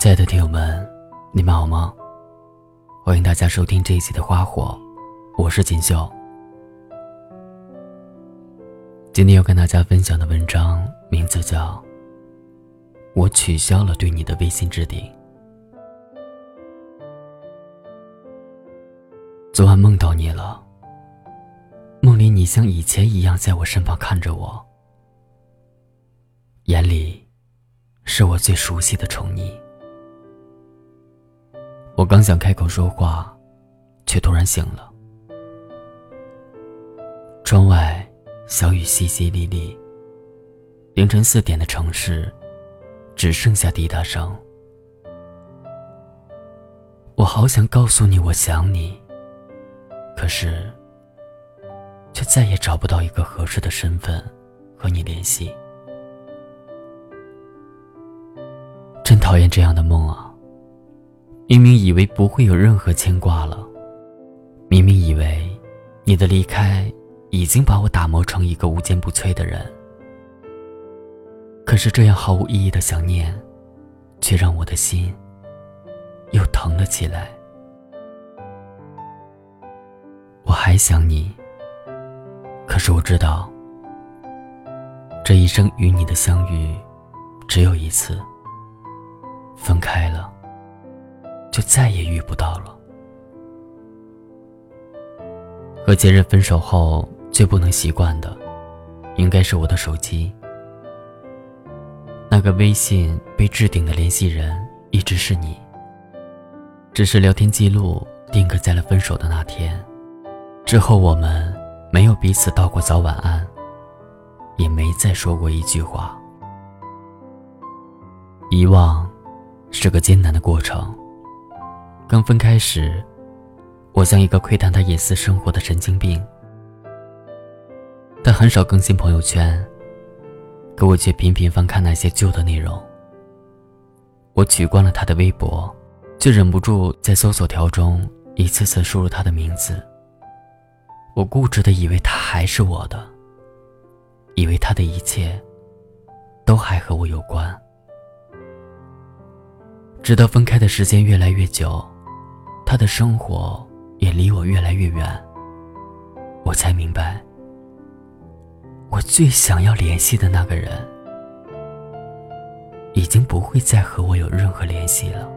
亲爱的听友们，你们好吗？欢迎大家收听这一期的《花火》，我是锦绣。今天要跟大家分享的文章名字叫《我取消了对你的微信置顶》。昨晚梦到你了，梦里你像以前一样在我身旁看着我，眼里是我最熟悉的宠溺。我刚想开口说话，却突然醒了。窗外小雨淅淅沥沥。凌晨四点的城市，只剩下滴答声。我好想告诉你我想你，可是，却再也找不到一个合适的身份和你联系。真讨厌这样的梦啊！明明以为不会有任何牵挂了，明明以为你的离开已经把我打磨成一个无坚不摧的人，可是这样毫无意义的想念，却让我的心又疼了起来。我还想你，可是我知道，这一生与你的相遇只有一次，分开了。就再也遇不到了。和前任分手后，最不能习惯的，应该是我的手机。那个微信被置顶的联系人一直是你，只是聊天记录定格在了分手的那天。之后我们没有彼此道过早晚安，也没再说过一句话。遗忘，是个艰难的过程。刚分开时，我像一个窥探他隐私生活的神经病。他很少更新朋友圈，可我却频频翻看那些旧的内容。我取关了他的微博，却忍不住在搜索条中一次次输入他的名字。我固执的以为他还是我的，以为他的一切都还和我有关，直到分开的时间越来越久。他的生活也离我越来越远，我才明白，我最想要联系的那个人，已经不会再和我有任何联系了。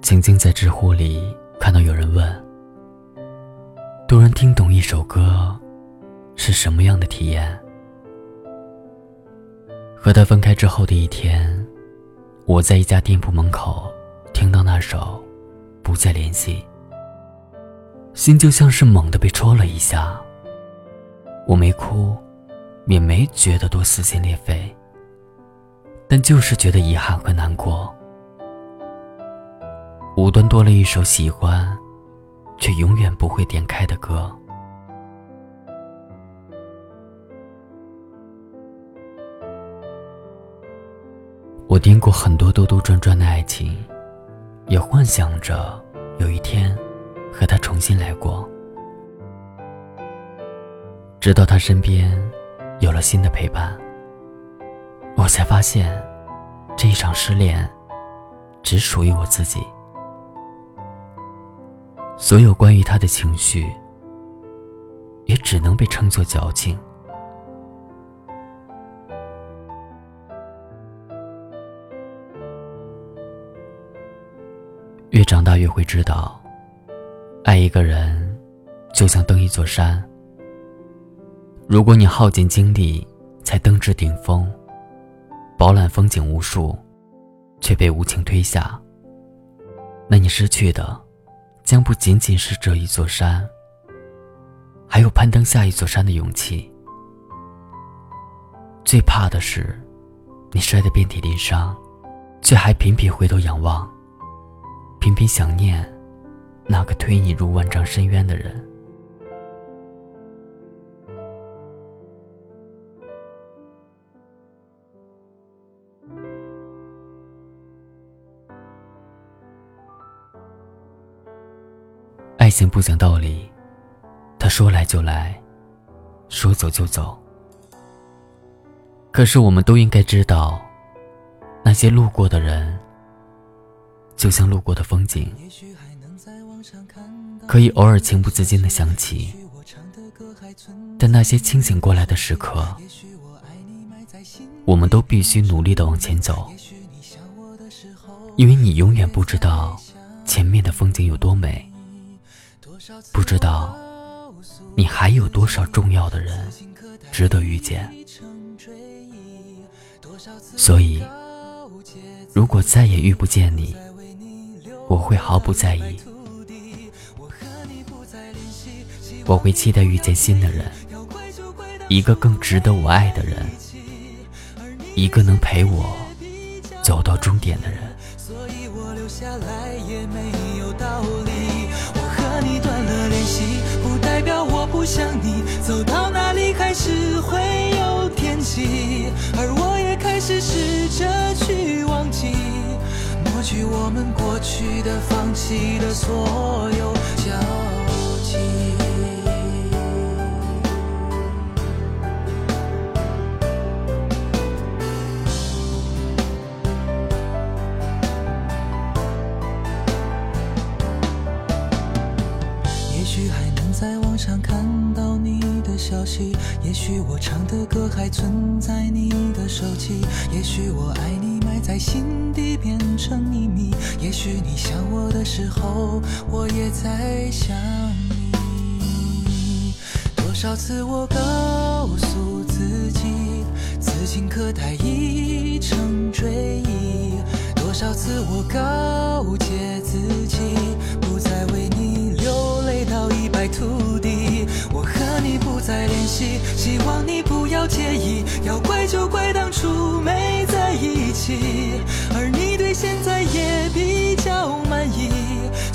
曾经在知乎里看到有人问：，突然听懂一首歌，是什么样的体验？和他分开之后的一天，我在一家店铺门口听到那首《不再联系》，心就像是猛地被戳了一下。我没哭，也没觉得多撕心裂肺，但就是觉得遗憾和难过。无端多了一首喜欢，却永远不会点开的歌。我听过很多兜兜转转的爱情，也幻想着有一天和他重新来过。直到他身边有了新的陪伴，我才发现这一场失恋只属于我自己。所有关于他的情绪，也只能被称作矫情。越长大越会知道，爱一个人就像登一座山。如果你耗尽精力才登至顶峰，饱览风景无数，却被无情推下，那你失去的将不仅仅是这一座山，还有攀登下一座山的勇气。最怕的是，你摔得遍体鳞伤，却还频频回头仰望。频频想念那个推你入万丈深渊的人。爱情不讲道理，他说来就来，说走就走。可是我们都应该知道，那些路过的人，就像路过的风景，可以偶尔情不自禁的想起。但那些清醒过来的时刻，我们都必须努力的往前走，因为你永远不知道前面的风景有多美，不知道你还有多少重要的人值得遇见。所以，如果再也遇不见你，我会毫不在意。我会期待遇见新的人，一个更值得我爱的人，一个能陪我走到终点的人。去的、放弃的所有交集。也许还能在网上看到你的消息，也许我唱的歌还存在你的手机，也许我爱你在心底变成秘密，也许你想我的时候，我也在想你。多少次我告诉自己，此情可待已成追忆，多少次我告诫自己，不再为你流泪到一败涂地。我和你不再联系，希望你不要介意。要怪就怪当初没